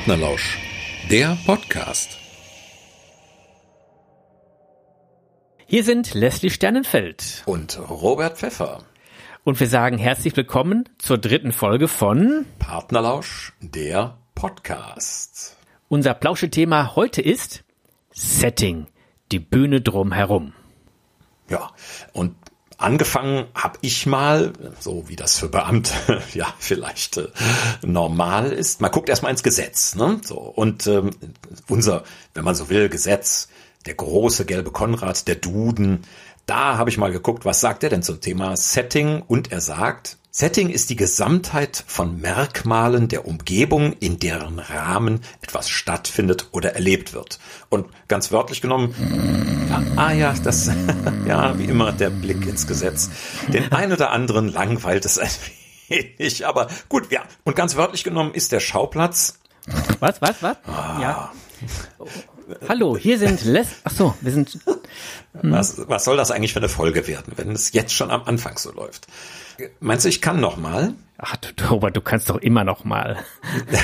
Partnerlausch, der Podcast. Hier sind Leslie Sternenfeld und Robert Pfeffer. Und wir sagen herzlich willkommen zur dritten Folge von Partnerlausch, der Podcast. Unser Plauschethema heute ist Setting, die Bühne drumherum. Ja, und angefangen habe ich mal, so wie das für Beamte ja vielleicht äh, normal ist. Man guckt erstmal ins Gesetz, ne? So und ähm, unser, wenn man so will, Gesetz, der große gelbe Konrad, der Duden. Da habe ich mal geguckt, was sagt er denn zum Thema Setting und er sagt, Setting ist die Gesamtheit von Merkmalen der Umgebung, in deren Rahmen etwas stattfindet oder erlebt wird. Und ganz wörtlich genommen, ja, ah ja, das, ja, wie immer der Blick ins Gesetz. Den einen oder anderen langweilt es ein wenig, aber gut, ja. Und ganz wörtlich genommen ist der Schauplatz. Was, was, was? Ah. Ja. Hallo, hier sind Les. Ach so, wir sind. Hm. Was, was soll das eigentlich für eine Folge werden, wenn es jetzt schon am Anfang so läuft? Meinst du, ich kann noch mal? Ach, Robert, du kannst doch immer noch mal.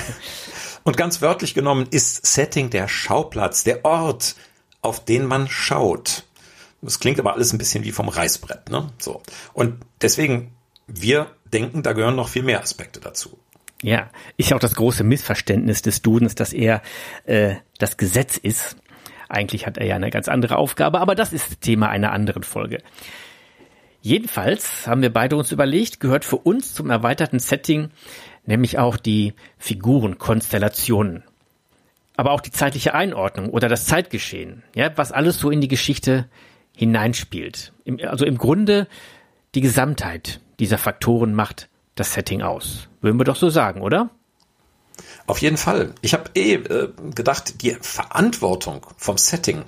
Und ganz wörtlich genommen ist Setting der Schauplatz, der Ort, auf den man schaut. Das klingt aber alles ein bisschen wie vom Reißbrett, ne? So. Und deswegen, wir denken, da gehören noch viel mehr Aspekte dazu. Ja, ist ja auch das große Missverständnis des Dudens, dass er äh, das Gesetz ist. Eigentlich hat er ja eine ganz andere Aufgabe, aber das ist Thema einer anderen Folge. Jedenfalls haben wir beide uns überlegt, gehört für uns zum erweiterten Setting nämlich auch die Figurenkonstellationen. Aber auch die zeitliche Einordnung oder das Zeitgeschehen, ja, was alles so in die Geschichte hineinspielt. also im Grunde die Gesamtheit dieser Faktoren macht das Setting aus. Würden wir doch so sagen, oder? Auf jeden Fall. Ich habe eh äh, gedacht, die Verantwortung vom Setting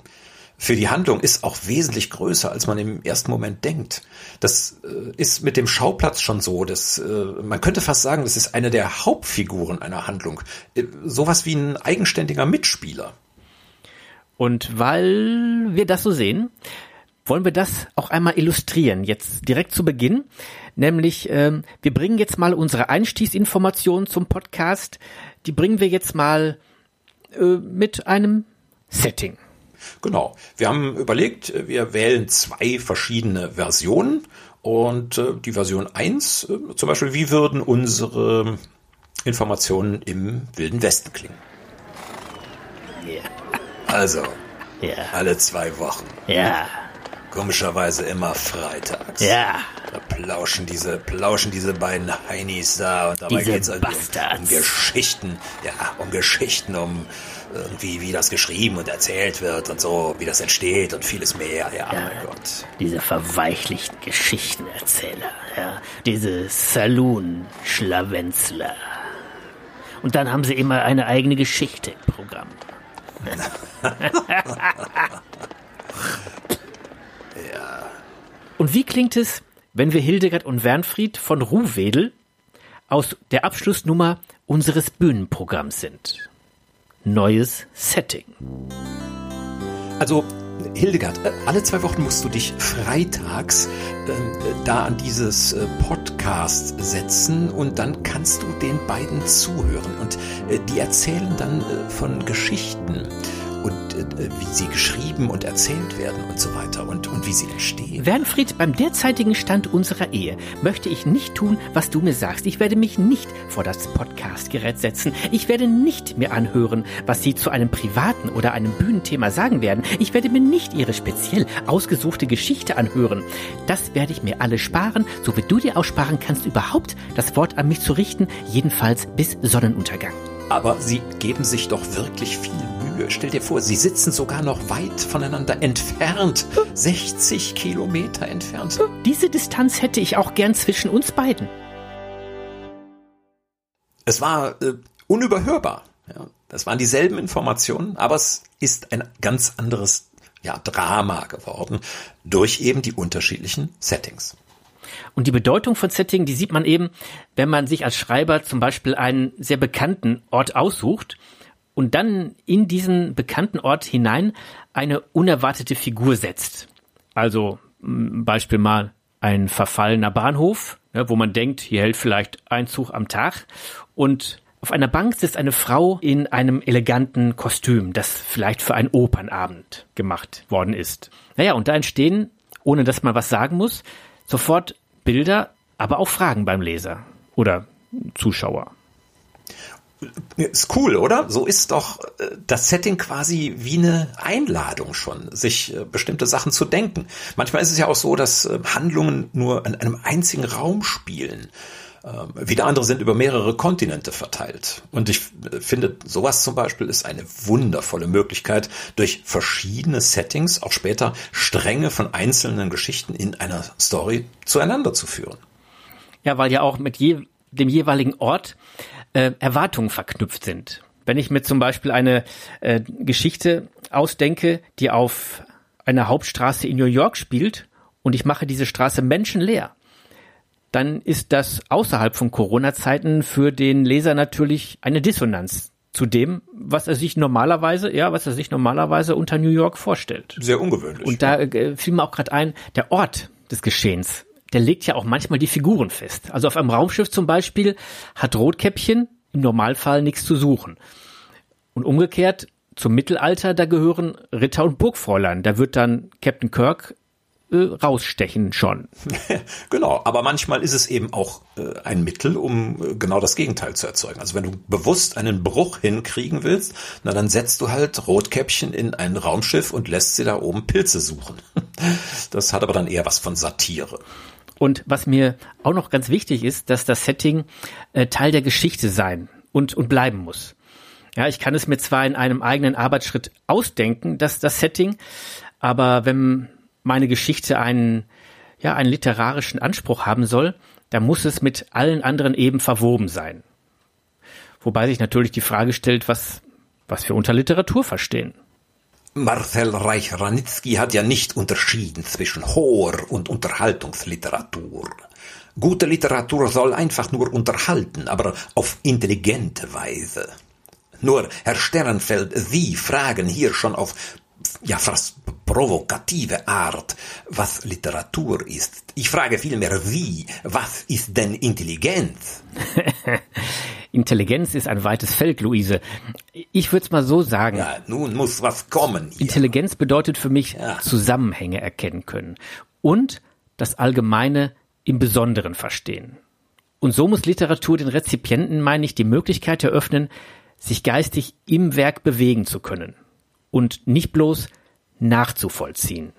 für die Handlung ist auch wesentlich größer, als man im ersten Moment denkt. Das äh, ist mit dem Schauplatz schon so. Das, äh, man könnte fast sagen, das ist eine der Hauptfiguren einer Handlung. Äh, sowas wie ein eigenständiger Mitspieler. Und weil wir das so sehen, wollen wir das auch einmal illustrieren, jetzt direkt zu Beginn. Nämlich, ähm, wir bringen jetzt mal unsere Einstiegsinformationen zum Podcast, die bringen wir jetzt mal äh, mit einem Setting. Genau. Wir haben überlegt, wir wählen zwei verschiedene Versionen und äh, die Version 1, äh, zum Beispiel, wie würden unsere Informationen im Wilden Westen klingen? Ja. Also, ja. alle zwei Wochen. Ja. Komischerweise immer freitags. Ja. Da plauschen diese, plauschen diese beiden Heinis da und dabei geht es um, um Geschichten, ja, um Geschichten, um irgendwie, wie das geschrieben und erzählt wird und so, wie das entsteht und vieles mehr, ja, ja mein Gott. Diese verweichlichten Geschichtenerzähler, ja, diese Saloon-Schlawenzler. Und dann haben sie immer eine eigene Geschichte im Programm. Ja. Und wie klingt es, wenn wir Hildegard und Wernfried von Ruhwedel aus der Abschlussnummer unseres Bühnenprogramms sind? Neues Setting. Also, Hildegard, alle zwei Wochen musst du dich freitags äh, da an dieses äh, Podcast setzen und dann kannst du den beiden zuhören und äh, die erzählen dann äh, von Geschichten wie sie geschrieben und erzählt werden und so weiter und, und wie sie entstehen. Wernfried, beim derzeitigen Stand unserer Ehe möchte ich nicht tun, was du mir sagst. Ich werde mich nicht vor das Podcastgerät setzen. Ich werde nicht mir anhören, was sie zu einem privaten oder einem Bühnenthema sagen werden. Ich werde mir nicht ihre speziell ausgesuchte Geschichte anhören. Das werde ich mir alle sparen, so wie du dir auch sparen kannst, überhaupt das Wort an mich zu richten, jedenfalls bis Sonnenuntergang. Aber sie geben sich doch wirklich viel Mühe. Stell dir vor, sie sitzen sogar noch weit voneinander entfernt. 60 Kilometer entfernt. Diese Distanz hätte ich auch gern zwischen uns beiden. Es war äh, unüberhörbar. Ja, das waren dieselben Informationen, aber es ist ein ganz anderes ja, Drama geworden durch eben die unterschiedlichen Settings. Und die Bedeutung von Setting, die sieht man eben, wenn man sich als Schreiber zum Beispiel einen sehr bekannten Ort aussucht und dann in diesen bekannten Ort hinein eine unerwartete Figur setzt. Also Beispiel mal ein verfallener Bahnhof, wo man denkt, hier hält vielleicht ein Zug am Tag und Auf einer Bank sitzt eine Frau in einem eleganten Kostüm, das vielleicht für einen Opernabend gemacht worden ist. Naja, und da entstehen, ohne dass man was sagen muss, sofort Bilder, aber auch Fragen beim Leser oder Zuschauer. Ist cool, oder? So ist doch äh, das Setting quasi wie eine Einladung schon, sich äh, bestimmte Sachen zu denken. Manchmal ist es ja auch so, dass äh, Handlungen nur in einem einzigen Raum spielen. Ähm, wieder andere sind über mehrere Kontinente verteilt. Und ich finde, sowas zum Beispiel ist eine wundervolle Möglichkeit, durch verschiedene Settings auch später Stränge von einzelnen Geschichten in einer Story zueinander zu führen. Ja, weil ja auch mit je, dem jeweiligen Ort äh, Erwartungen verknüpft sind. Wenn ich mir zum Beispiel eine äh, Geschichte ausdenke, die auf einer Hauptstraße in New York spielt und ich mache diese Straße menschenleer, dann ist das außerhalb von Corona-Zeiten für den Leser natürlich eine Dissonanz zu dem, was er sich normalerweise, ja, was er sich normalerweise unter New York vorstellt. Sehr ungewöhnlich. Und da äh, fiel mir auch gerade ein, der Ort des Geschehens der legt ja auch manchmal die Figuren fest. Also auf einem Raumschiff zum Beispiel hat Rotkäppchen im Normalfall nichts zu suchen. Und umgekehrt zum Mittelalter, da gehören Ritter und Burgfräulein. Da wird dann Captain Kirk äh, rausstechen schon. genau, aber manchmal ist es eben auch äh, ein Mittel, um äh, genau das Gegenteil zu erzeugen. Also wenn du bewusst einen Bruch hinkriegen willst, na dann setzt du halt Rotkäppchen in ein Raumschiff und lässt sie da oben Pilze suchen. das hat aber dann eher was von Satire. Und was mir auch noch ganz wichtig ist, dass das Setting äh, Teil der Geschichte sein und, und bleiben muss. Ja, ich kann es mir zwar in einem eigenen Arbeitsschritt ausdenken, dass das Setting, aber wenn meine Geschichte einen, ja, einen literarischen Anspruch haben soll, dann muss es mit allen anderen eben verwoben sein. Wobei sich natürlich die Frage stellt, was, was wir unter Literatur verstehen. Marcel Reich-Ranitzky hat ja nicht unterschieden zwischen Hor- und Unterhaltungsliteratur. Gute Literatur soll einfach nur unterhalten, aber auf intelligente Weise. Nur, Herr Sternfeld, Sie fragen hier schon auf ja fast provokative Art, was Literatur ist. Ich frage vielmehr Sie, was ist denn Intelligenz? Intelligenz ist ein weites Feld, Luise. Ich würde es mal so sagen. Ja, nun muss was kommen. Hier. Intelligenz bedeutet für mich ja. Zusammenhänge erkennen können und das Allgemeine im Besonderen verstehen. Und so muss Literatur den Rezipienten, meine ich, die Möglichkeit eröffnen, sich geistig im Werk bewegen zu können und nicht bloß nachzuvollziehen.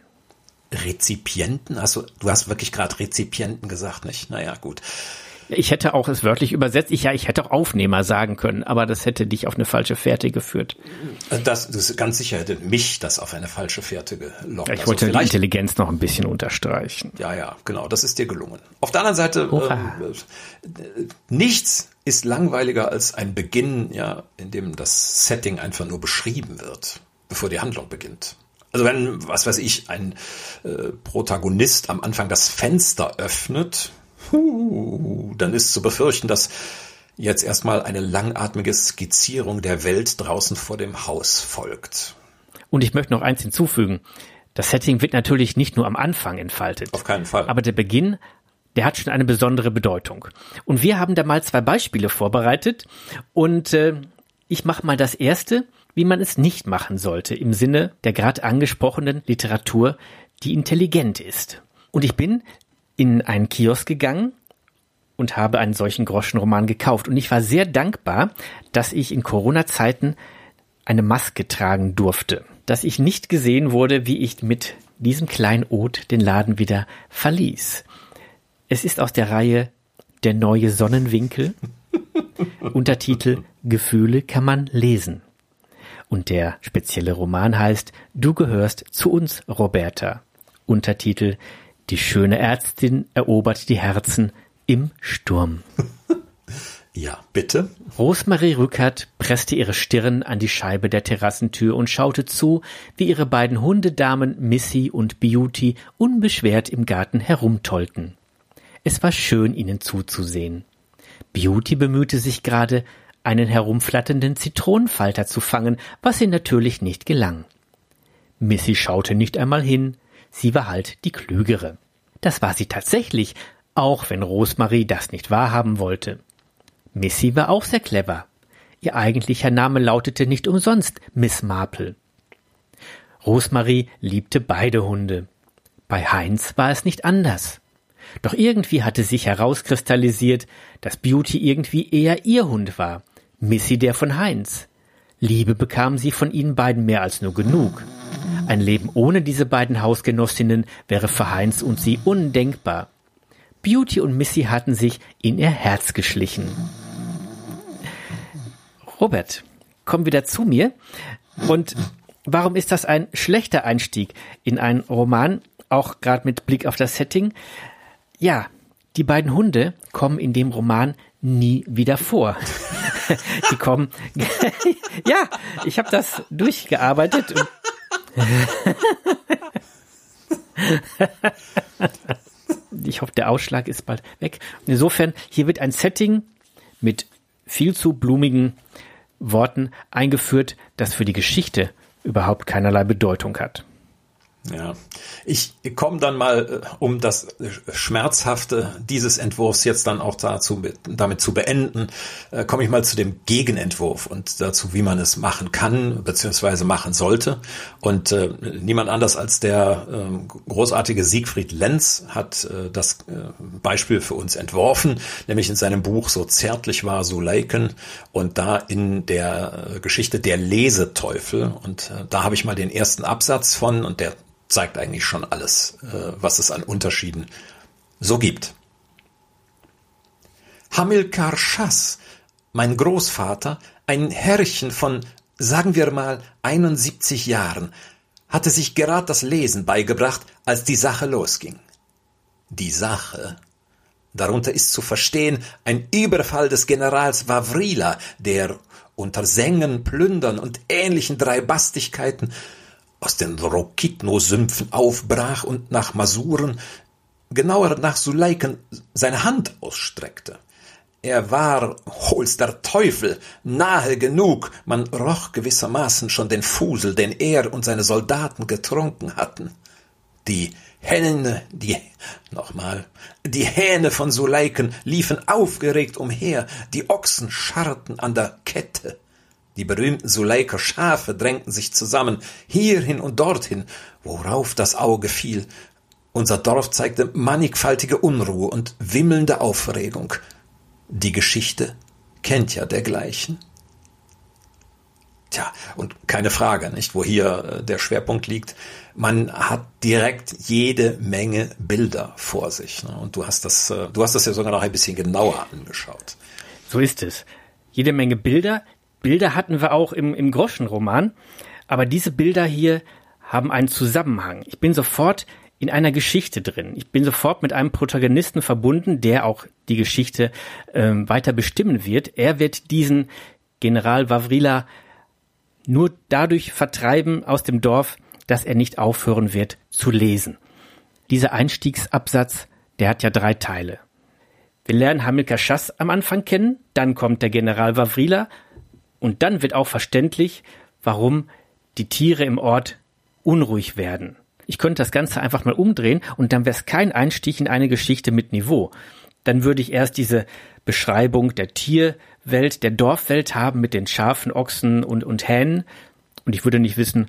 Rezipienten? Also du hast wirklich gerade Rezipienten gesagt, nicht? Naja, gut. Ich hätte auch es wörtlich übersetzt. Ich ja, ich hätte auch Aufnehmer sagen können, aber das hätte dich auf eine falsche Fährte geführt. Das, das ganz sicher hätte mich das auf eine falsche Fährte gelockt. Ja, ich also wollte die Intelligenz noch ein bisschen unterstreichen. Ja, ja, genau. Das ist dir gelungen. Auf der anderen Seite, äh, nichts ist langweiliger als ein Beginn, ja, in dem das Setting einfach nur beschrieben wird, bevor die Handlung beginnt. Also wenn, was weiß ich, ein äh, Protagonist am Anfang das Fenster öffnet, huh, dann ist zu befürchten, dass jetzt erstmal eine langatmige Skizzierung der Welt draußen vor dem Haus folgt. Und ich möchte noch eins hinzufügen. Das Setting wird natürlich nicht nur am Anfang entfaltet. Auf keinen Fall. Aber der Beginn, der hat schon eine besondere Bedeutung. Und wir haben da mal zwei Beispiele vorbereitet. Und äh, ich mache mal das erste wie man es nicht machen sollte im Sinne der gerade angesprochenen Literatur, die intelligent ist. Und ich bin in einen Kiosk gegangen und habe einen solchen Groschenroman gekauft. Und ich war sehr dankbar, dass ich in Corona-Zeiten eine Maske tragen durfte, dass ich nicht gesehen wurde, wie ich mit diesem kleinen Ot den Laden wieder verließ. Es ist aus der Reihe Der neue Sonnenwinkel. Untertitel Gefühle kann man lesen. Und der spezielle Roman heißt Du gehörst zu uns, Roberta. Untertitel Die schöne Ärztin erobert die Herzen im Sturm. Ja, bitte. Rosemarie Rückert presste ihre Stirn an die Scheibe der Terrassentür und schaute zu, wie ihre beiden Hundedamen Missy und Beauty unbeschwert im Garten herumtollten. Es war schön, ihnen zuzusehen. Beauty bemühte sich gerade, einen herumflatternden Zitronenfalter zu fangen, was ihr natürlich nicht gelang. Missy schaute nicht einmal hin, sie war halt die Klügere. Das war sie tatsächlich, auch wenn Rosemarie das nicht wahrhaben wollte. Missy war auch sehr clever, Ihr eigentlicher Name lautete nicht umsonst Miss Marple. Rosemarie liebte beide Hunde. Bei Heinz war es nicht anders. Doch irgendwie hatte sich herauskristallisiert, dass Beauty irgendwie eher ihr Hund war, Missy der von Heinz. Liebe bekam sie von ihnen beiden mehr als nur genug. Ein Leben ohne diese beiden Hausgenossinnen wäre für Heinz und sie undenkbar. Beauty und Missy hatten sich in ihr Herz geschlichen. Robert, komm wieder zu mir. Und warum ist das ein schlechter Einstieg in einen Roman, auch gerade mit Blick auf das Setting? Ja, die beiden Hunde kommen in dem Roman nie wieder vor. die kommen. ja, ich habe das durchgearbeitet. ich hoffe, der Ausschlag ist bald weg. Insofern, hier wird ein Setting mit viel zu blumigen Worten eingeführt, das für die Geschichte überhaupt keinerlei Bedeutung hat. Ja, ich komme dann mal, äh, um das Schmerzhafte dieses Entwurfs jetzt dann auch dazu, damit zu beenden, äh, komme ich mal zu dem Gegenentwurf und dazu, wie man es machen kann, beziehungsweise machen sollte. Und äh, niemand anders als der äh, großartige Siegfried Lenz hat äh, das äh, Beispiel für uns entworfen, nämlich in seinem Buch So zärtlich war Suleiken und da in der Geschichte Der Leseteufel. Und da habe ich mal den ersten Absatz von und der zeigt eigentlich schon alles, äh, was es an Unterschieden so gibt. Hamilkar Schass, mein Großvater, ein Herrchen von, sagen wir mal, 71 Jahren, hatte sich gerade das Lesen beigebracht, als die Sache losging. Die Sache. Darunter ist zu verstehen ein Überfall des Generals Vavrila, der unter Sängen, Plündern und ähnlichen Dreibastigkeiten aus den Rokitno-Sümpfen aufbrach und nach Masuren, genauer nach Suleiken, seine Hand ausstreckte. Er war, hol's der Teufel, nahe genug, man roch gewissermaßen schon den Fusel, den er und seine Soldaten getrunken hatten. Die Hähne, die, nochmal, die Hähne von Suleiken liefen aufgeregt umher, die Ochsen scharrten an der Kette. Die berühmten Suleiker Schafe drängten sich zusammen, hierhin und dorthin, worauf das Auge fiel. Unser Dorf zeigte mannigfaltige Unruhe und wimmelnde Aufregung. Die Geschichte kennt ja dergleichen. Tja, und keine Frage, nicht, wo hier äh, der Schwerpunkt liegt. Man hat direkt jede Menge Bilder vor sich. Ne? Und du hast das, äh, du hast das ja sogar noch ein bisschen genauer angeschaut. So ist es. Jede Menge Bilder, Bilder hatten wir auch im, im Groschenroman, aber diese Bilder hier haben einen Zusammenhang. Ich bin sofort in einer Geschichte drin. Ich bin sofort mit einem Protagonisten verbunden, der auch die Geschichte ähm, weiter bestimmen wird. Er wird diesen General Vavrila nur dadurch vertreiben aus dem Dorf, dass er nicht aufhören wird zu lesen. Dieser Einstiegsabsatz, der hat ja drei Teile. Wir lernen Hamilkar Schass am Anfang kennen, dann kommt der General Vavrila und dann wird auch verständlich, warum die Tiere im Ort unruhig werden. Ich könnte das Ganze einfach mal umdrehen und dann wäre es kein Einstich in eine Geschichte mit Niveau. Dann würde ich erst diese Beschreibung der Tierwelt, der Dorfwelt haben mit den Schafen, Ochsen und, und Hähnen und ich würde nicht wissen,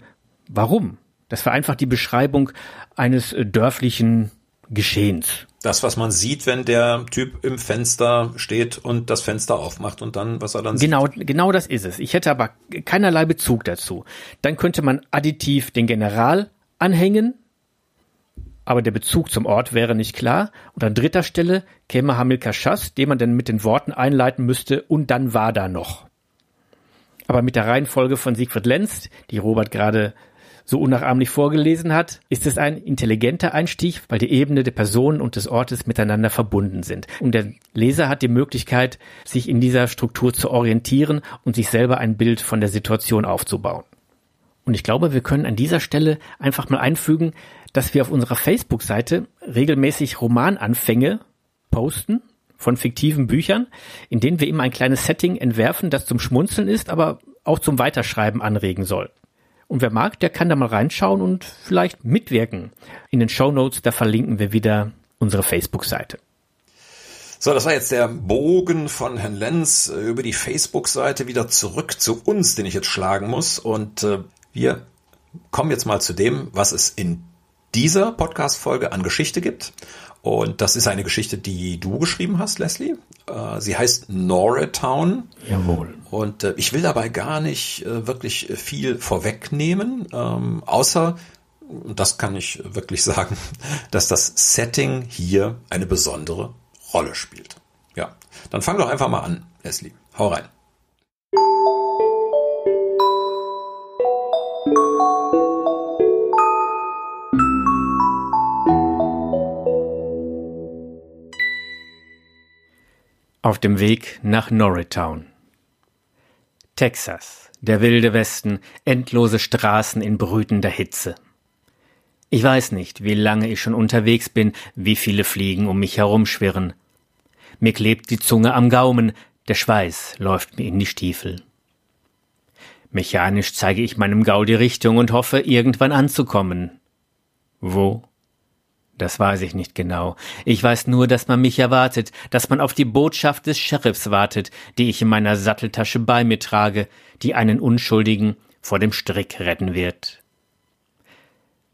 warum. Das war einfach die Beschreibung eines äh, dörflichen Geschehens. Das, was man sieht, wenn der Typ im Fenster steht und das Fenster aufmacht und dann, was er dann genau, sieht. Genau das ist es. Ich hätte aber keinerlei Bezug dazu. Dann könnte man additiv den General anhängen, aber der Bezug zum Ort wäre nicht klar. Und an dritter Stelle käme Hamilkar Schass, den man dann mit den Worten einleiten müsste, und dann war da noch. Aber mit der Reihenfolge von Siegfried Lenz, die Robert gerade so unnachahmlich vorgelesen hat, ist es ein intelligenter Einstieg, weil die Ebene der Personen und des Ortes miteinander verbunden sind. Und der Leser hat die Möglichkeit, sich in dieser Struktur zu orientieren und sich selber ein Bild von der Situation aufzubauen. Und ich glaube, wir können an dieser Stelle einfach mal einfügen, dass wir auf unserer Facebook-Seite regelmäßig Romananfänge posten von fiktiven Büchern, in denen wir immer ein kleines Setting entwerfen, das zum Schmunzeln ist, aber auch zum Weiterschreiben anregen soll. Und wer mag, der kann da mal reinschauen und vielleicht mitwirken. In den Show Notes, da verlinken wir wieder unsere Facebook-Seite. So, das war jetzt der Bogen von Herrn Lenz über die Facebook-Seite wieder zurück zu uns, den ich jetzt schlagen muss. Und äh, wir kommen jetzt mal zu dem, was es in dieser Podcast-Folge an Geschichte gibt. Und das ist eine Geschichte, die du geschrieben hast, Leslie. Äh, sie heißt Noratown. Jawohl. Und äh, ich will dabei gar nicht äh, wirklich viel vorwegnehmen, ähm, außer, das kann ich wirklich sagen, dass das Setting hier eine besondere Rolle spielt. Ja, dann fang doch einfach mal an, Leslie. Hau rein. Auf dem Weg nach Norristown. Texas, der wilde Westen, endlose Straßen in brütender Hitze. Ich weiß nicht, wie lange ich schon unterwegs bin, wie viele Fliegen um mich herumschwirren. Mir klebt die Zunge am Gaumen, der Schweiß läuft mir in die Stiefel. Mechanisch zeige ich meinem Gaul die Richtung und hoffe, irgendwann anzukommen. Wo? Das weiß ich nicht genau. Ich weiß nur, dass man mich erwartet, dass man auf die Botschaft des Sheriffs wartet, die ich in meiner Satteltasche bei mir trage, die einen Unschuldigen vor dem Strick retten wird.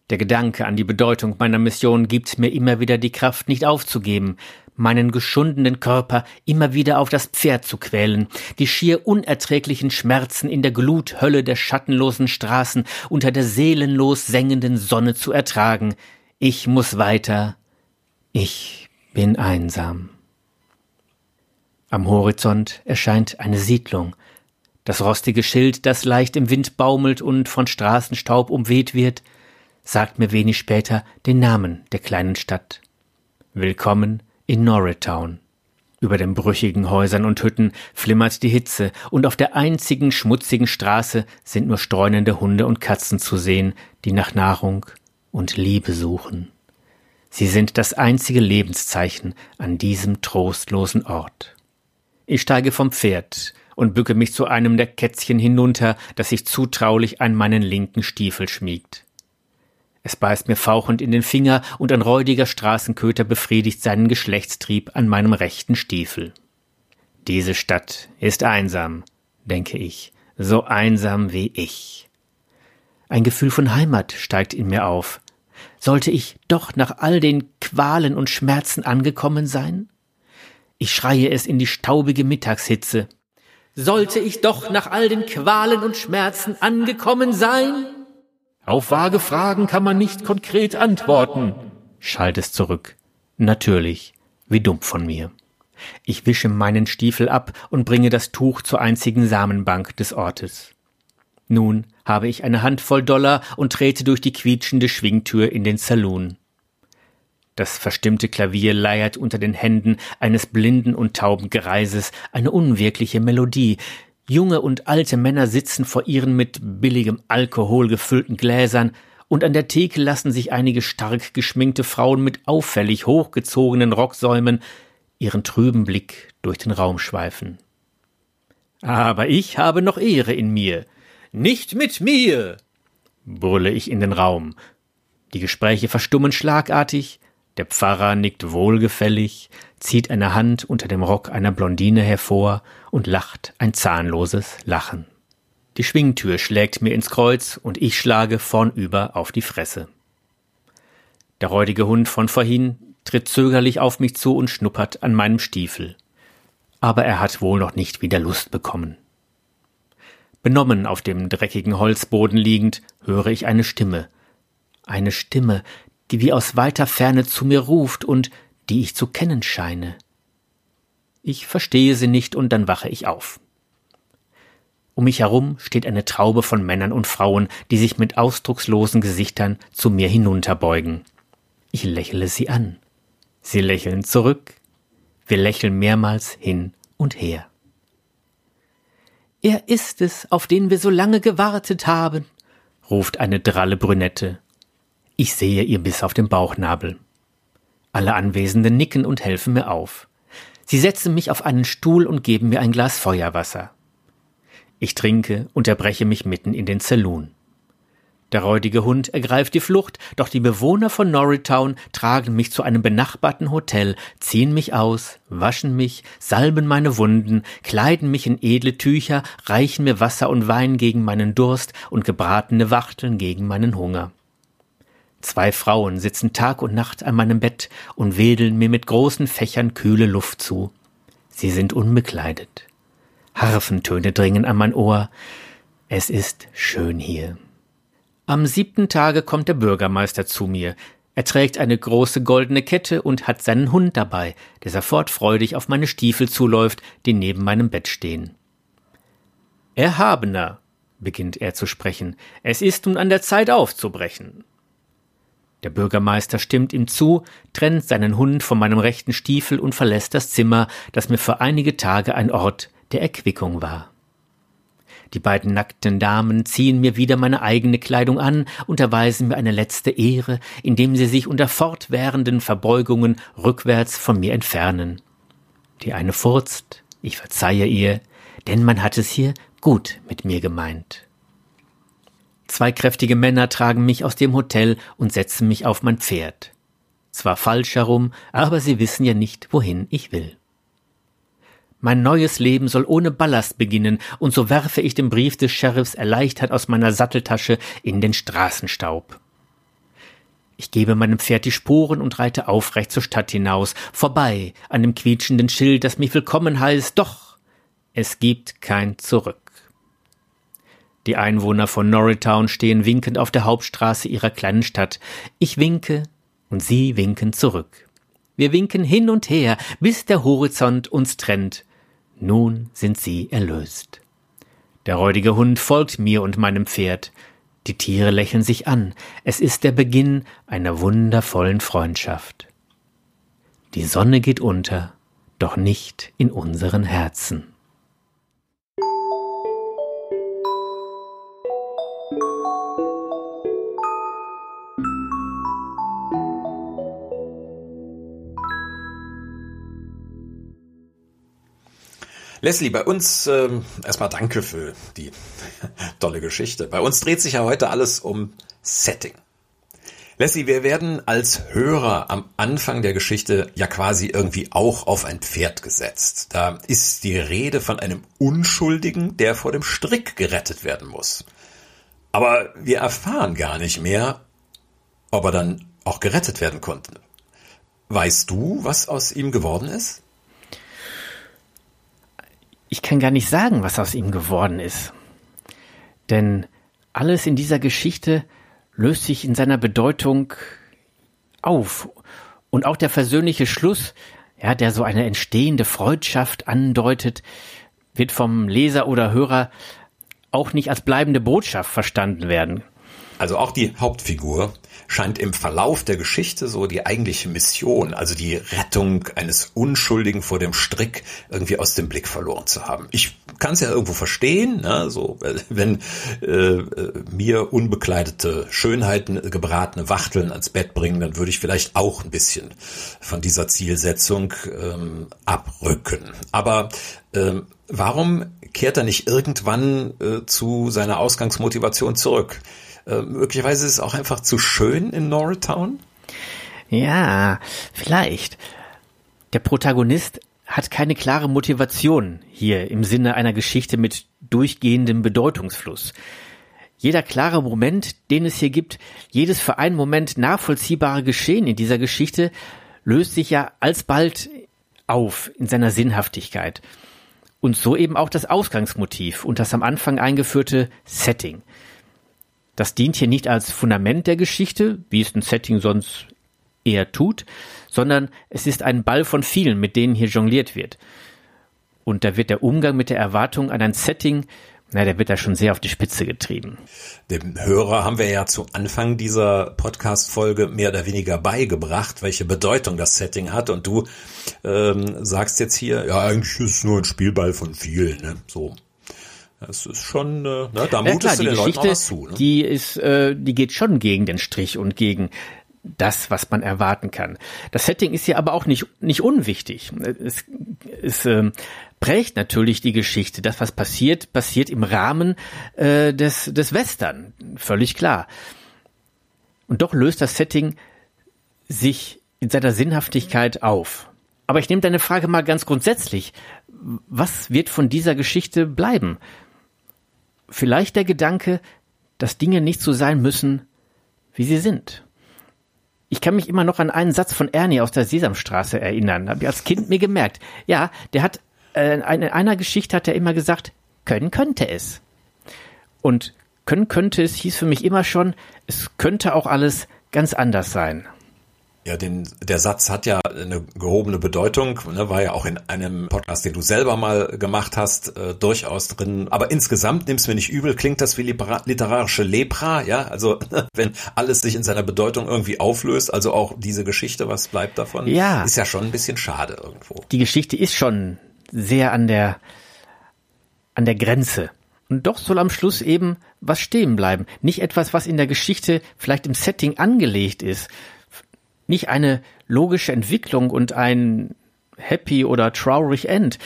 Der Gedanke an die Bedeutung meiner Mission gibt mir immer wieder die Kraft, nicht aufzugeben, meinen geschundenen Körper immer wieder auf das Pferd zu quälen, die schier unerträglichen Schmerzen in der Gluthölle der schattenlosen Straßen unter der seelenlos sengenden Sonne zu ertragen, ich muss weiter, ich bin einsam. Am Horizont erscheint eine Siedlung. Das rostige Schild, das leicht im Wind baumelt und von Straßenstaub umweht wird, sagt mir wenig später den Namen der kleinen Stadt. Willkommen in Norristown. Über den brüchigen Häusern und Hütten flimmert die Hitze, und auf der einzigen schmutzigen Straße sind nur streunende Hunde und Katzen zu sehen, die nach Nahrung und Liebe suchen. Sie sind das einzige Lebenszeichen an diesem trostlosen Ort. Ich steige vom Pferd und bücke mich zu einem der Kätzchen hinunter, das sich zutraulich an meinen linken Stiefel schmiegt. Es beißt mir fauchend in den Finger und ein räudiger Straßenköter befriedigt seinen Geschlechtstrieb an meinem rechten Stiefel. Diese Stadt ist einsam, denke ich, so einsam wie ich. Ein Gefühl von Heimat steigt in mir auf, sollte ich doch nach all den Qualen und Schmerzen angekommen sein? Ich schreie es in die staubige Mittagshitze. Sollte ich doch nach all den Qualen und Schmerzen angekommen sein? Auf vage Fragen kann man nicht konkret antworten, schallt es zurück. Natürlich, wie dumm von mir. Ich wische meinen Stiefel ab und bringe das Tuch zur einzigen Samenbank des Ortes. Nun habe ich eine Handvoll Dollar und trete durch die quietschende Schwingtür in den Saloon. Das verstimmte Klavier leiert unter den Händen eines blinden und tauben Greises eine unwirkliche Melodie. Junge und alte Männer sitzen vor ihren mit billigem Alkohol gefüllten Gläsern, und an der Theke lassen sich einige stark geschminkte Frauen mit auffällig hochgezogenen Rocksäumen ihren trüben Blick durch den Raum schweifen. Aber ich habe noch Ehre in mir. Nicht mit mir! brülle ich in den Raum. Die Gespräche verstummen schlagartig, der Pfarrer nickt wohlgefällig, zieht eine Hand unter dem Rock einer Blondine hervor und lacht ein zahnloses Lachen. Die Schwingtür schlägt mir ins Kreuz und ich schlage vornüber auf die Fresse. Der räudige Hund von vorhin tritt zögerlich auf mich zu und schnuppert an meinem Stiefel. Aber er hat wohl noch nicht wieder Lust bekommen. Benommen auf dem dreckigen Holzboden liegend, höre ich eine Stimme. Eine Stimme, die wie aus weiter Ferne zu mir ruft und die ich zu kennen scheine. Ich verstehe sie nicht und dann wache ich auf. Um mich herum steht eine Traube von Männern und Frauen, die sich mit ausdruckslosen Gesichtern zu mir hinunterbeugen. Ich lächle sie an. Sie lächeln zurück. Wir lächeln mehrmals hin und her. Er ist es, auf den wir so lange gewartet haben, ruft eine dralle Brünette. Ich sehe ihr bis auf den Bauchnabel. Alle Anwesenden nicken und helfen mir auf. Sie setzen mich auf einen Stuhl und geben mir ein Glas Feuerwasser. Ich trinke, unterbreche mich mitten in den Saloon. Der räudige Hund ergreift die Flucht, doch die Bewohner von Norristown tragen mich zu einem benachbarten Hotel, ziehen mich aus, waschen mich, salben meine Wunden, kleiden mich in edle Tücher, reichen mir Wasser und Wein gegen meinen Durst und gebratene Wachteln gegen meinen Hunger. Zwei Frauen sitzen Tag und Nacht an meinem Bett und wedeln mir mit großen Fächern kühle Luft zu. Sie sind unbekleidet. Harfentöne dringen an mein Ohr. Es ist schön hier. Am siebten Tage kommt der Bürgermeister zu mir. Er trägt eine große goldene Kette und hat seinen Hund dabei, der sofort freudig auf meine Stiefel zuläuft, die neben meinem Bett stehen. Erhabener, beginnt er zu sprechen, es ist nun an der Zeit aufzubrechen. Der Bürgermeister stimmt ihm zu, trennt seinen Hund von meinem rechten Stiefel und verlässt das Zimmer, das mir für einige Tage ein Ort der Erquickung war. Die beiden nackten Damen ziehen mir wieder meine eigene Kleidung an und erweisen mir eine letzte Ehre, indem sie sich unter fortwährenden Verbeugungen rückwärts von mir entfernen. Die eine furzt, ich verzeihe ihr, denn man hat es hier gut mit mir gemeint. Zwei kräftige Männer tragen mich aus dem Hotel und setzen mich auf mein Pferd. Zwar falsch herum, aber sie wissen ja nicht, wohin ich will. Mein neues Leben soll ohne Ballast beginnen, und so werfe ich den Brief des Sheriffs erleichtert aus meiner Satteltasche in den Straßenstaub. Ich gebe meinem Pferd die Sporen und reite aufrecht zur Stadt hinaus, vorbei an dem quietschenden Schild, das mich willkommen heißt, doch es gibt kein Zurück. Die Einwohner von Norristown stehen winkend auf der Hauptstraße ihrer kleinen Stadt. Ich winke und sie winken zurück. Wir winken hin und her, bis der Horizont uns trennt. Nun sind sie erlöst. Der räudige Hund folgt mir und meinem Pferd. Die Tiere lächeln sich an. Es ist der Beginn einer wundervollen Freundschaft. Die Sonne geht unter, doch nicht in unseren Herzen. Leslie, bei uns ähm, erstmal danke für die tolle Geschichte. Bei uns dreht sich ja heute alles um Setting. Leslie, wir werden als Hörer am Anfang der Geschichte ja quasi irgendwie auch auf ein Pferd gesetzt. Da ist die Rede von einem Unschuldigen, der vor dem Strick gerettet werden muss. Aber wir erfahren gar nicht mehr, ob er dann auch gerettet werden konnte. Weißt du, was aus ihm geworden ist? Ich kann gar nicht sagen, was aus ihm geworden ist. Denn alles in dieser Geschichte löst sich in seiner Bedeutung auf. Und auch der versöhnliche Schluss, ja, der so eine entstehende Freundschaft andeutet, wird vom Leser oder Hörer auch nicht als bleibende Botschaft verstanden werden. Also auch die Hauptfigur scheint im Verlauf der Geschichte so die eigentliche Mission, also die Rettung eines Unschuldigen vor dem Strick irgendwie aus dem Blick verloren zu haben. Ich kann es ja irgendwo verstehen, ne? so wenn äh, mir unbekleidete Schönheiten äh, gebratene Wachteln ans Bett bringen, dann würde ich vielleicht auch ein bisschen von dieser Zielsetzung ähm, abrücken. Aber ähm, warum kehrt er nicht irgendwann äh, zu seiner Ausgangsmotivation zurück? Äh, möglicherweise ist es auch einfach zu schön in Norristown? Ja, vielleicht. Der Protagonist hat keine klare Motivation hier im Sinne einer Geschichte mit durchgehendem Bedeutungsfluss. Jeder klare Moment, den es hier gibt, jedes für einen Moment nachvollziehbare Geschehen in dieser Geschichte löst sich ja alsbald auf in seiner Sinnhaftigkeit. Und so eben auch das Ausgangsmotiv und das am Anfang eingeführte Setting. Das dient hier nicht als Fundament der Geschichte, wie es ein Setting sonst eher tut, sondern es ist ein Ball von vielen, mit denen hier jongliert wird. Und da wird der Umgang mit der Erwartung an ein Setting, na, der wird da schon sehr auf die Spitze getrieben. Dem Hörer haben wir ja zu Anfang dieser Podcast-Folge mehr oder weniger beigebracht, welche Bedeutung das Setting hat. Und du ähm, sagst jetzt hier, ja, eigentlich ist es nur ein Spielball von vielen. Ne? So, das ist schon, äh, ne, da mutest ja, klar, du den Leuten auch was zu. Ne? Die ist, äh, die geht schon gegen den Strich und gegen das, was man erwarten kann. Das Setting ist ja aber auch nicht nicht unwichtig. Es, es äh, prägt natürlich die Geschichte. Das, was passiert, passiert im Rahmen äh, des des Western. völlig klar. Und doch löst das Setting sich in seiner Sinnhaftigkeit auf. Aber ich nehme deine Frage mal ganz grundsätzlich. Was wird von dieser Geschichte bleiben? Vielleicht der Gedanke, dass Dinge nicht so sein müssen, wie sie sind. Ich kann mich immer noch an einen Satz von Ernie aus der Sesamstraße erinnern. Habe ich als Kind mir gemerkt. Ja, der hat äh, in einer Geschichte hat er immer gesagt, können könnte es. Und können könnte es hieß für mich immer schon, es könnte auch alles ganz anders sein. Ja, den, der Satz hat ja eine gehobene Bedeutung, ne, war ja auch in einem Podcast, den du selber mal gemacht hast, äh, durchaus drin. Aber insgesamt, nimm's mir nicht übel, klingt das wie literarische Lepra, ja? Also, wenn alles sich in seiner Bedeutung irgendwie auflöst, also auch diese Geschichte, was bleibt davon? Ja. Ist ja schon ein bisschen schade irgendwo. Die Geschichte ist schon sehr an der, an der Grenze. Und doch soll am Schluss eben was stehen bleiben. Nicht etwas, was in der Geschichte vielleicht im Setting angelegt ist, nicht eine logische Entwicklung und ein happy oder traurig End.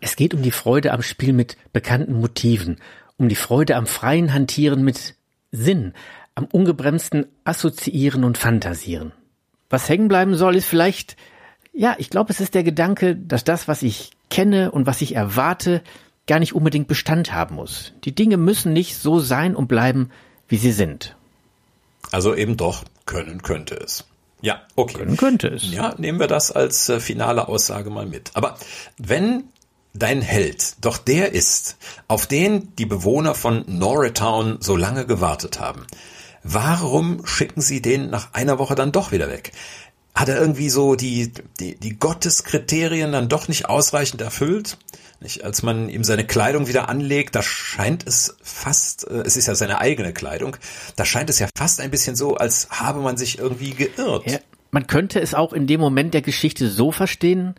Es geht um die Freude am Spiel mit bekannten Motiven, um die Freude am freien Hantieren mit Sinn, am ungebremsten Assoziieren und Fantasieren. Was hängen bleiben soll, ist vielleicht, ja, ich glaube, es ist der Gedanke, dass das, was ich kenne und was ich erwarte, gar nicht unbedingt Bestand haben muss. Die Dinge müssen nicht so sein und bleiben, wie sie sind. Also eben doch können könnte es. Ja, okay. Können könnte es. Ja, nehmen wir das als äh, finale Aussage mal mit. Aber wenn dein Held doch der ist, auf den die Bewohner von Norristown so lange gewartet haben, warum schicken sie den nach einer Woche dann doch wieder weg? Hat er irgendwie so die, die, die Gotteskriterien dann doch nicht ausreichend erfüllt? Nicht, als man ihm seine Kleidung wieder anlegt, da scheint es fast, äh, es ist ja seine eigene Kleidung, da scheint es ja fast ein bisschen so, als habe man sich irgendwie geirrt. Ja, man könnte es auch in dem Moment der Geschichte so verstehen,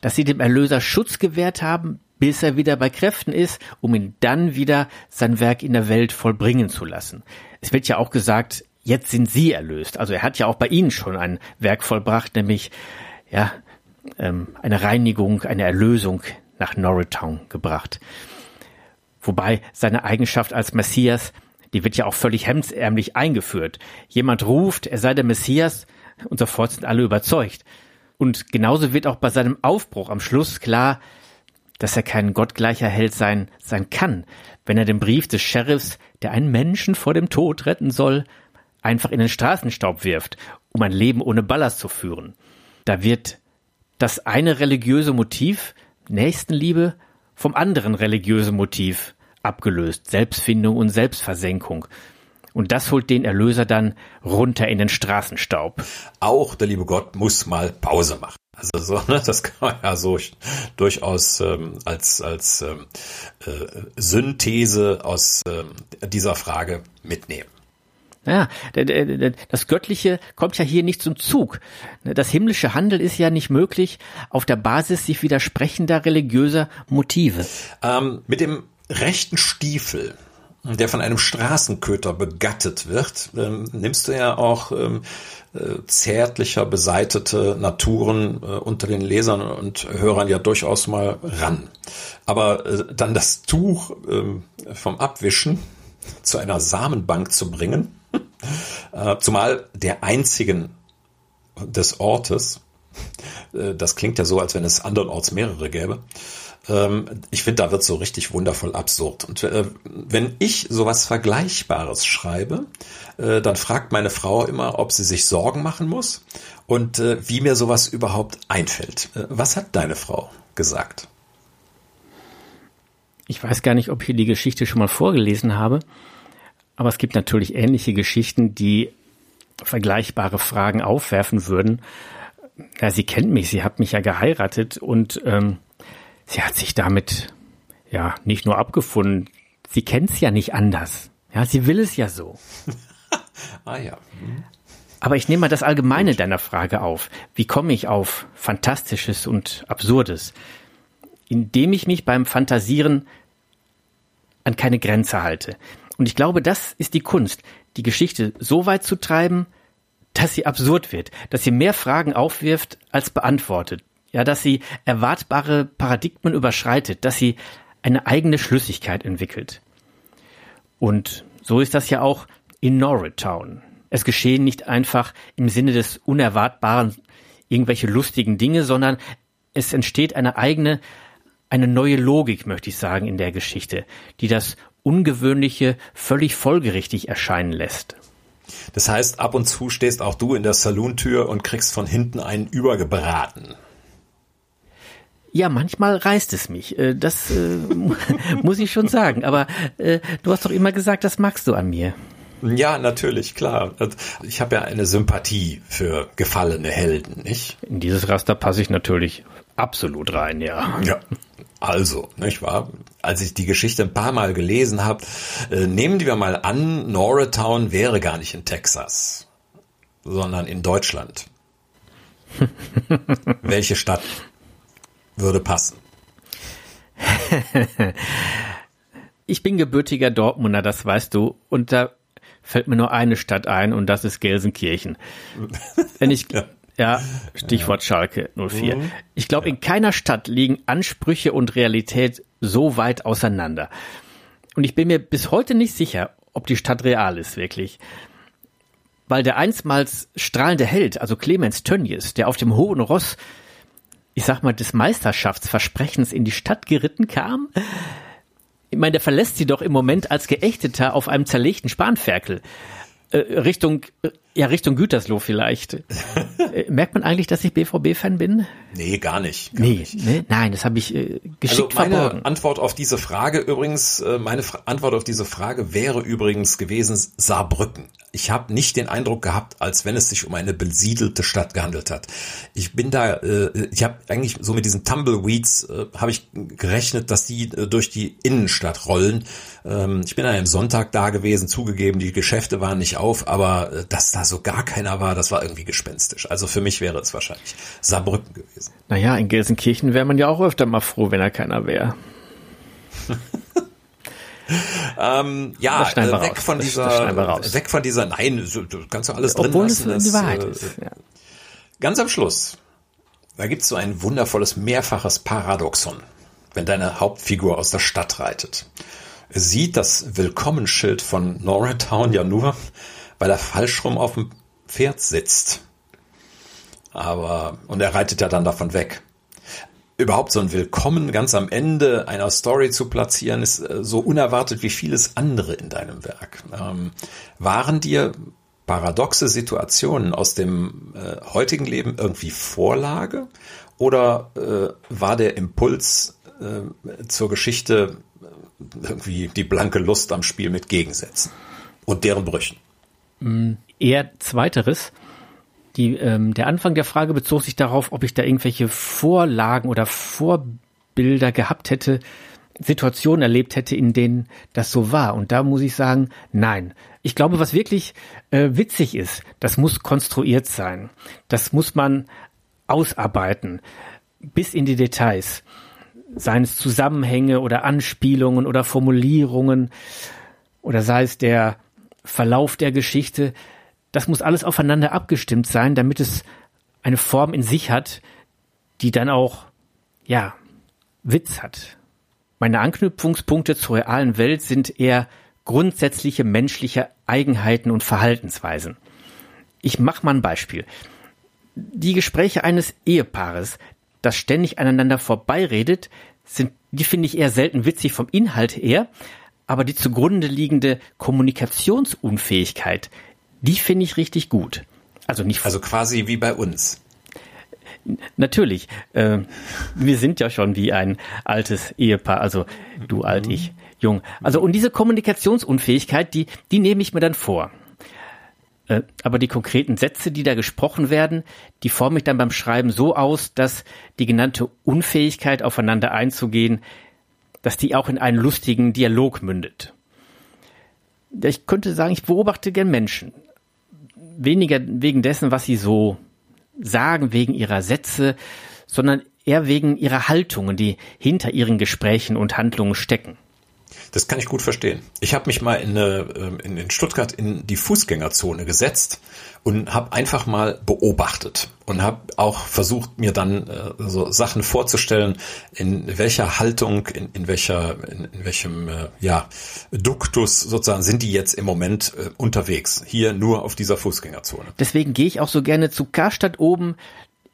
dass sie dem Erlöser Schutz gewährt haben, bis er wieder bei Kräften ist, um ihn dann wieder sein Werk in der Welt vollbringen zu lassen. Es wird ja auch gesagt, jetzt sind sie erlöst. Also er hat ja auch bei ihnen schon ein Werk vollbracht, nämlich ja ähm, eine Reinigung, eine Erlösung nach Norristown gebracht. Wobei seine Eigenschaft als Messias, die wird ja auch völlig hemdsärmlich eingeführt. Jemand ruft, er sei der Messias und sofort sind alle überzeugt. Und genauso wird auch bei seinem Aufbruch am Schluss klar, dass er kein gottgleicher Held sein, sein kann, wenn er den Brief des Sheriffs, der einen Menschen vor dem Tod retten soll, einfach in den Straßenstaub wirft, um ein Leben ohne Ballast zu führen. Da wird das eine religiöse Motiv Nächstenliebe vom anderen religiösen Motiv abgelöst, Selbstfindung und Selbstversenkung. Und das holt den Erlöser dann runter in den Straßenstaub. Auch der liebe Gott muss mal Pause machen. Also so, ne, das kann man ja so durchaus ähm, als als ähm, äh, Synthese aus ähm, dieser Frage mitnehmen. Ja, das Göttliche kommt ja hier nicht zum Zug. Das himmlische Handel ist ja nicht möglich auf der Basis sich widersprechender religiöser Motive. Ähm, mit dem rechten Stiefel, der von einem Straßenköter begattet wird, ähm, nimmst du ja auch ähm, äh, zärtlicher beseitete Naturen äh, unter den Lesern und Hörern ja durchaus mal ran. Aber äh, dann das Tuch ähm, vom Abwischen zu einer Samenbank zu bringen, äh, zumal der einzigen des Ortes, äh, das klingt ja so, als wenn es andernorts mehrere gäbe. Ähm, ich finde, da wird so richtig wundervoll absurd. Und äh, wenn ich sowas Vergleichbares schreibe, dann fragt meine Frau immer, ob sie sich Sorgen machen muss und wie mir sowas überhaupt einfällt. Was hat deine Frau gesagt? Ich weiß gar nicht, ob ich die Geschichte schon mal vorgelesen habe. Aber es gibt natürlich ähnliche Geschichten, die vergleichbare Fragen aufwerfen würden. Ja, sie kennt mich, sie hat mich ja geheiratet und ähm, sie hat sich damit ja nicht nur abgefunden, sie kennt es ja nicht anders. Ja, sie will es ja so. ah ja. Mhm. Aber ich nehme mal das Allgemeine Gut. deiner Frage auf. Wie komme ich auf Fantastisches und Absurdes? Indem ich mich beim Fantasieren an keine Grenze halte. Und ich glaube, das ist die Kunst, die Geschichte so weit zu treiben, dass sie absurd wird, dass sie mehr Fragen aufwirft als beantwortet. Ja, dass sie erwartbare Paradigmen überschreitet, dass sie eine eigene Schlüssigkeit entwickelt. Und So ist das ja auch in Norristown. Es geschehen nicht einfach im Sinne des Unerwartbaren irgendwelche lustigen Dinge, sondern es entsteht eine eigene, eine neue Logik, möchte ich sagen, in der Geschichte, die das Ungewöhnliche völlig folgerichtig erscheinen lässt. Das heißt, ab und zu stehst auch du in der Salontür und kriegst von hinten einen übergebraten. Ja, manchmal reißt es mich. Äh, das äh, muss ich schon sagen. Aber äh, du hast doch immer gesagt, das magst du an mir. Ja, natürlich, klar. Ich habe ja eine Sympathie für gefallene Helden, nicht? In dieses Raster passe ich natürlich absolut rein, ja. Ja. Also, nicht wahr? Als ich die Geschichte ein paar Mal gelesen habe, äh, nehmen wir mal an, Noratown wäre gar nicht in Texas, sondern in Deutschland. Welche Stadt würde passen? ich bin gebürtiger Dortmunder, das weißt du, und da fällt mir nur eine Stadt ein und das ist Gelsenkirchen. Wenn ich, ja. Ja Stichwort ja. Schalke 04. Mhm. Ich glaube, ja. in keiner Stadt liegen Ansprüche und Realität so weit auseinander. Und ich bin mir bis heute nicht sicher, ob die Stadt real ist, wirklich. Weil der einstmals strahlende Held, also Clemens Tönnies, der auf dem hohen Ross, ich sag mal, des Meisterschaftsversprechens in die Stadt geritten kam, ich meine, der verlässt sie doch im Moment als Geächteter auf einem zerlegten Spanferkel. Äh, Richtung, äh, ja, Richtung Gütersloh vielleicht. äh, merkt man eigentlich, dass ich BVB-Fan bin? Nee, gar nicht. Gar nee, nicht. nee, nein, das habe ich äh, geschickt also meine verborgen. Antwort auf diese Frage übrigens, äh, meine Fra Antwort auf diese Frage wäre übrigens gewesen Saarbrücken. Ich habe nicht den Eindruck gehabt, als wenn es sich um eine besiedelte Stadt gehandelt hat. Ich bin da, äh, ich habe eigentlich so mit diesen Tumbleweeds äh, habe ich gerechnet, dass die äh, durch die Innenstadt rollen. Ähm, ich bin an einem Sonntag da gewesen, zugegeben, die Geschäfte waren nicht auf, aber äh, dass da so gar keiner war, das war irgendwie gespenstisch. Also für mich wäre es wahrscheinlich Saarbrücken gewesen. Naja, in Gelsenkirchen wäre man ja auch öfter mal froh, wenn er keiner wäre. ähm, ja, äh, weg raus. von dieser, weg von dieser, nein, du kannst du alles drin Obwohl lassen. es die Wahrheit äh, ist. Ja. Ganz am Schluss, da gibt's so ein wundervolles mehrfaches Paradoxon, wenn deine Hauptfigur aus der Stadt reitet. Sieht das Willkommensschild von Noratown ja nur, weil er falsch rum auf dem Pferd sitzt. Aber, und er reitet ja dann davon weg überhaupt so ein Willkommen ganz am Ende einer Story zu platzieren, ist äh, so unerwartet wie vieles andere in deinem Werk. Ähm, waren dir paradoxe Situationen aus dem äh, heutigen Leben irgendwie Vorlage oder äh, war der Impuls äh, zur Geschichte irgendwie die blanke Lust am Spiel mit Gegensätzen und deren Brüchen? Mm, eher zweiteres. Die, ähm, der Anfang der Frage bezog sich darauf, ob ich da irgendwelche Vorlagen oder Vorbilder gehabt hätte, Situationen erlebt hätte, in denen das so war. Und da muss ich sagen, nein. Ich glaube, was wirklich äh, witzig ist, das muss konstruiert sein. Das muss man ausarbeiten, bis in die Details. Seien es Zusammenhänge oder Anspielungen oder Formulierungen oder sei es der Verlauf der Geschichte das muss alles aufeinander abgestimmt sein, damit es eine Form in sich hat, die dann auch, ja, Witz hat. Meine Anknüpfungspunkte zur realen Welt sind eher grundsätzliche menschliche Eigenheiten und Verhaltensweisen. Ich mache mal ein Beispiel. Die Gespräche eines Ehepaares, das ständig aneinander vorbeiredet, sind, die finde ich eher selten witzig vom Inhalt her, aber die zugrunde liegende Kommunikationsunfähigkeit, die finde ich richtig gut. Also nicht. Also quasi wie bei uns. Natürlich. Äh, wir sind ja schon wie ein altes Ehepaar, also du alt, ich jung. Also und diese Kommunikationsunfähigkeit, die, die nehme ich mir dann vor. Äh, aber die konkreten Sätze, die da gesprochen werden, die forme ich dann beim Schreiben so aus, dass die genannte Unfähigkeit aufeinander einzugehen, dass die auch in einen lustigen Dialog mündet. Ich könnte sagen, ich beobachte gern Menschen weniger wegen dessen, was sie so sagen, wegen ihrer Sätze, sondern eher wegen ihrer Haltungen, die hinter ihren Gesprächen und Handlungen stecken. Das kann ich gut verstehen. Ich habe mich mal in, eine, ähm, in, Stuttgart in die Fußgängerzone gesetzt und habe einfach mal beobachtet und habe auch versucht, mir dann äh, so Sachen vorzustellen, in welcher Haltung, in, in welcher, in, in welchem äh, ja, Duktus sozusagen sind die jetzt im Moment äh, unterwegs. Hier nur auf dieser Fußgängerzone. Deswegen gehe ich auch so gerne zu Karstadt oben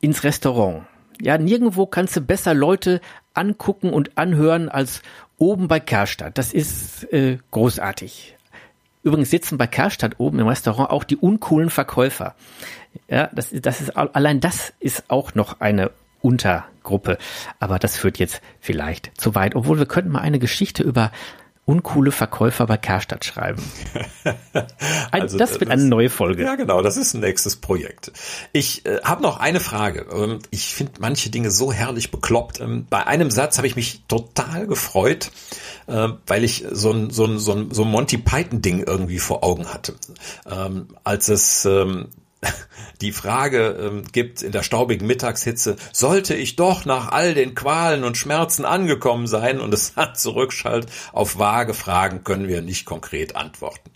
ins Restaurant. Ja, nirgendwo kannst du besser Leute angucken und anhören als oben bei Karstadt. Das ist äh, großartig. Übrigens sitzen bei Karstadt oben im Restaurant auch die uncoolen Verkäufer. Ja, das, das ist allein das ist auch noch eine Untergruppe. Aber das führt jetzt vielleicht zu weit. Obwohl wir könnten mal eine Geschichte über uncoole Verkäufer bei Karstadt schreiben. Ein, also, das wird das, eine neue Folge. Ja, genau, das ist ein nächstes Projekt. Ich äh, habe noch eine Frage. Ähm, ich finde manche Dinge so herrlich bekloppt. Ähm, bei einem Satz habe ich mich total gefreut, äh, weil ich so ein, so ein, so ein, so ein Monty Python-Ding irgendwie vor Augen hatte. Ähm, als es ähm, die Frage ähm, gibt in der staubigen Mittagshitze, sollte ich doch nach all den Qualen und Schmerzen angekommen sein? Und es hat zurückschallt, auf vage Fragen können wir nicht konkret antworten.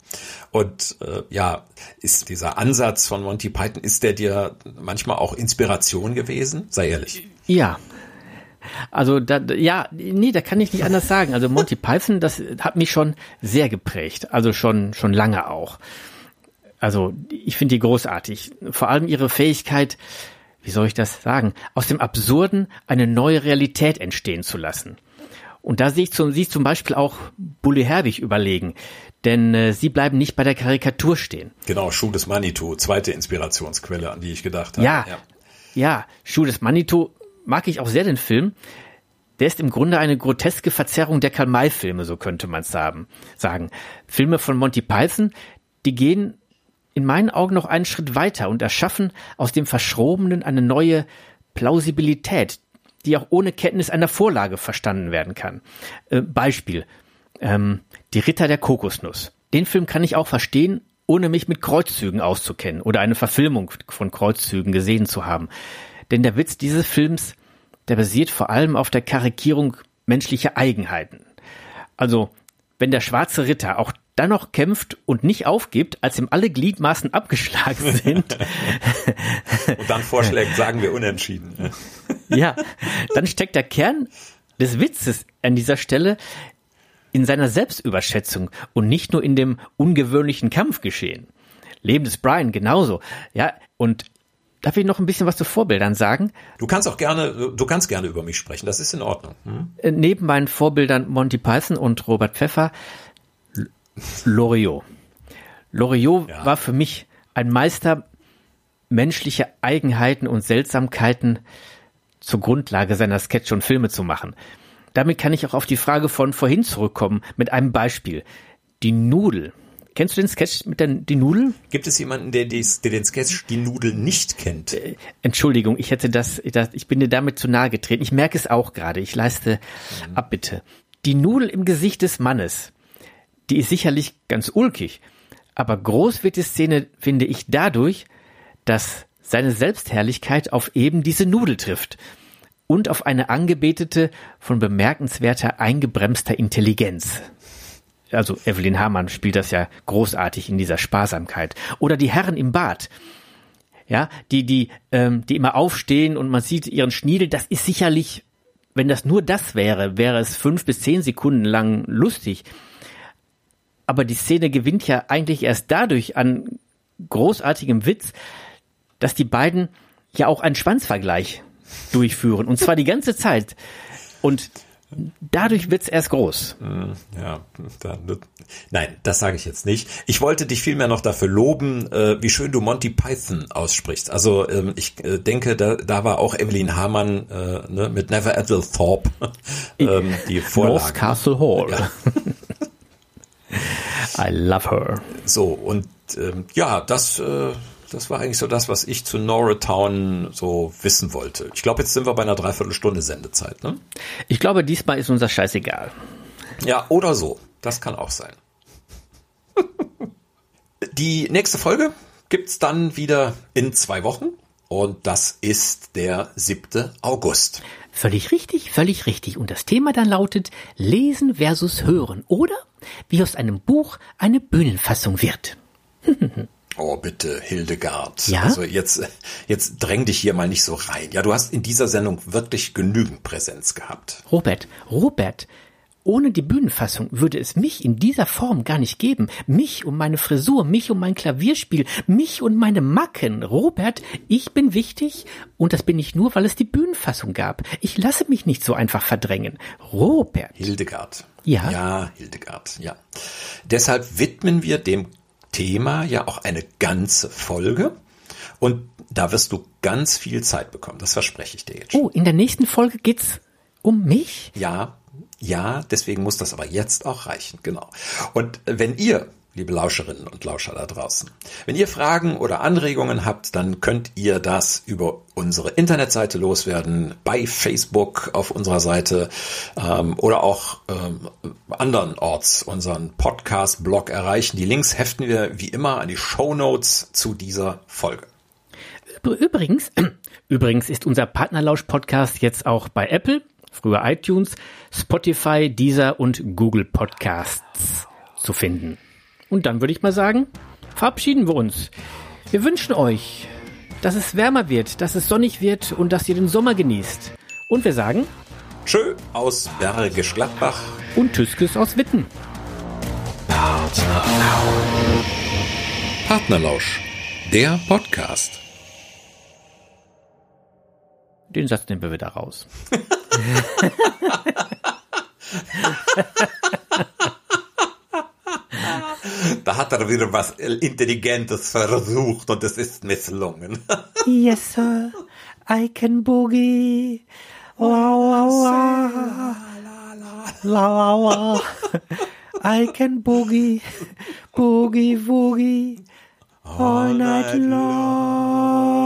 Und äh, ja, ist dieser Ansatz von Monty Python, ist der dir manchmal auch Inspiration gewesen? Sei ehrlich. Ja, also da, ja, nee, da kann ich nicht anders sagen. Also Monty Python, das hat mich schon sehr geprägt. Also schon schon lange auch. Also ich finde die großartig. Vor allem ihre Fähigkeit, wie soll ich das sagen, aus dem Absurden eine neue Realität entstehen zu lassen. Und da sehe ich zum, sie zum Beispiel auch Bully Herwig überlegen, denn äh, sie bleiben nicht bei der Karikatur stehen. Genau, Schuh des Manitou, zweite Inspirationsquelle, an die ich gedacht habe. Ja, ja, ja Schuh des Manitou mag ich auch sehr den Film. Der ist im Grunde eine groteske Verzerrung der Karl-May-Filme, so könnte man es sagen. Filme von Monty Python, die gehen in meinen Augen noch einen Schritt weiter und erschaffen aus dem Verschrobenen eine neue Plausibilität, die auch ohne Kenntnis einer Vorlage verstanden werden kann. Äh, Beispiel, ähm, die Ritter der Kokosnuss. Den Film kann ich auch verstehen, ohne mich mit Kreuzzügen auszukennen oder eine Verfilmung von Kreuzzügen gesehen zu haben. Denn der Witz dieses Films, der basiert vor allem auf der Karikierung menschlicher Eigenheiten. Also, wenn der schwarze Ritter auch dann noch kämpft und nicht aufgibt, als ihm alle Gliedmaßen abgeschlagen sind. und dann vorschlägt, sagen wir unentschieden. ja, dann steckt der Kern des Witzes an dieser Stelle in seiner Selbstüberschätzung und nicht nur in dem ungewöhnlichen Kampfgeschehen. Leben des Brian genauso. Ja, und Darf ich noch ein bisschen was zu Vorbildern sagen? Du kannst auch gerne, du kannst gerne über mich sprechen, das ist in Ordnung. Hm? Neben meinen Vorbildern Monty Python und Robert Pfeffer Loriot. Loriot ja. war für mich ein Meister menschlicher Eigenheiten und Seltsamkeiten zur Grundlage seiner Sketche und Filme zu machen. Damit kann ich auch auf die Frage von vorhin zurückkommen mit einem Beispiel. Die Nudel. Kennst du den Sketch mit der die Nudel? Gibt es jemanden, der, dies, der den Sketch die Nudel nicht kennt? Äh, Entschuldigung, ich hätte das, das, ich bin dir damit zu nahe getreten. Ich merke es auch gerade. Ich leiste mhm. Abbitte. Die Nudel im Gesicht des Mannes die ist sicherlich ganz ulkig, aber groß wird die Szene, finde ich, dadurch, dass seine Selbstherrlichkeit auf eben diese Nudel trifft und auf eine angebetete von bemerkenswerter eingebremster Intelligenz. Also Evelyn Hamann spielt das ja großartig in dieser Sparsamkeit. Oder die Herren im Bad, ja, die die ähm, die immer aufstehen und man sieht ihren Schniedel. Das ist sicherlich, wenn das nur das wäre, wäre es fünf bis zehn Sekunden lang lustig aber die Szene gewinnt ja eigentlich erst dadurch an großartigem Witz, dass die beiden ja auch einen Schwanzvergleich durchführen. Und zwar die ganze Zeit. Und dadurch wird's erst groß. Hm, ja, da, nein, das sage ich jetzt nicht. Ich wollte dich vielmehr noch dafür loben, äh, wie schön du Monty Python aussprichst. Also ähm, ich äh, denke, da, da war auch Evelyn Hamann äh, ne, mit Never Ethel Thorpe ähm, die Vorlage. North Castle Hall. Ja. I love her. So, und ähm, ja, das, äh, das war eigentlich so das, was ich zu Noratown so wissen wollte. Ich glaube, jetzt sind wir bei einer Dreiviertelstunde Sendezeit, ne? Ich glaube, diesmal ist unser Scheiß egal. Ja, oder so. Das kann auch sein. Die nächste Folge gibt's dann wieder in zwei Wochen. Und das ist der 7. August. Völlig richtig, völlig richtig. Und das Thema dann lautet Lesen versus Hören oder wie aus einem Buch eine Bühnenfassung wird. Oh, bitte, Hildegard. Ja? Also jetzt, jetzt dräng dich hier mal nicht so rein. Ja, du hast in dieser Sendung wirklich genügend Präsenz gehabt. Robert, Robert, ohne die Bühnenfassung würde es mich in dieser Form gar nicht geben. Mich und meine Frisur, mich und mein Klavierspiel, mich und meine Macken. Robert, ich bin wichtig und das bin ich nur, weil es die Bühnenfassung gab. Ich lasse mich nicht so einfach verdrängen. Robert. Hildegard. Ja? Ja, Hildegard, ja. Deshalb widmen wir dem Thema ja auch eine ganze Folge. Und da wirst du ganz viel Zeit bekommen. Das verspreche ich dir jetzt schon. Oh, in der nächsten Folge geht's um mich? Ja, ja, deswegen muss das aber jetzt auch reichen, genau. Und wenn ihr, liebe Lauscherinnen und Lauscher da draußen, wenn ihr Fragen oder Anregungen habt, dann könnt ihr das über unsere Internetseite loswerden, bei Facebook auf unserer Seite ähm, oder auch ähm, andernorts unseren Podcast-Blog erreichen. Die Links heften wir wie immer an die Show Notes zu dieser Folge. Übrigens, übrigens ist unser Partnerlausch-Podcast jetzt auch bei Apple, früher iTunes, Spotify, Deezer und Google Podcasts zu finden. Und dann würde ich mal sagen, verabschieden wir uns. Wir wünschen euch, dass es wärmer wird, dass es sonnig wird und dass ihr den Sommer genießt. Und wir sagen Tschö aus Bergisch Gladbach. und Tüskes aus Witten. Partnerlausch, der Podcast. Den Satz nehmen wir wieder raus. Da hat er wieder was Intelligentes versucht und es ist misslungen. Yes, sir. I can boogie. La la la. La la la. I can boogie. Boogie woogie. All night long.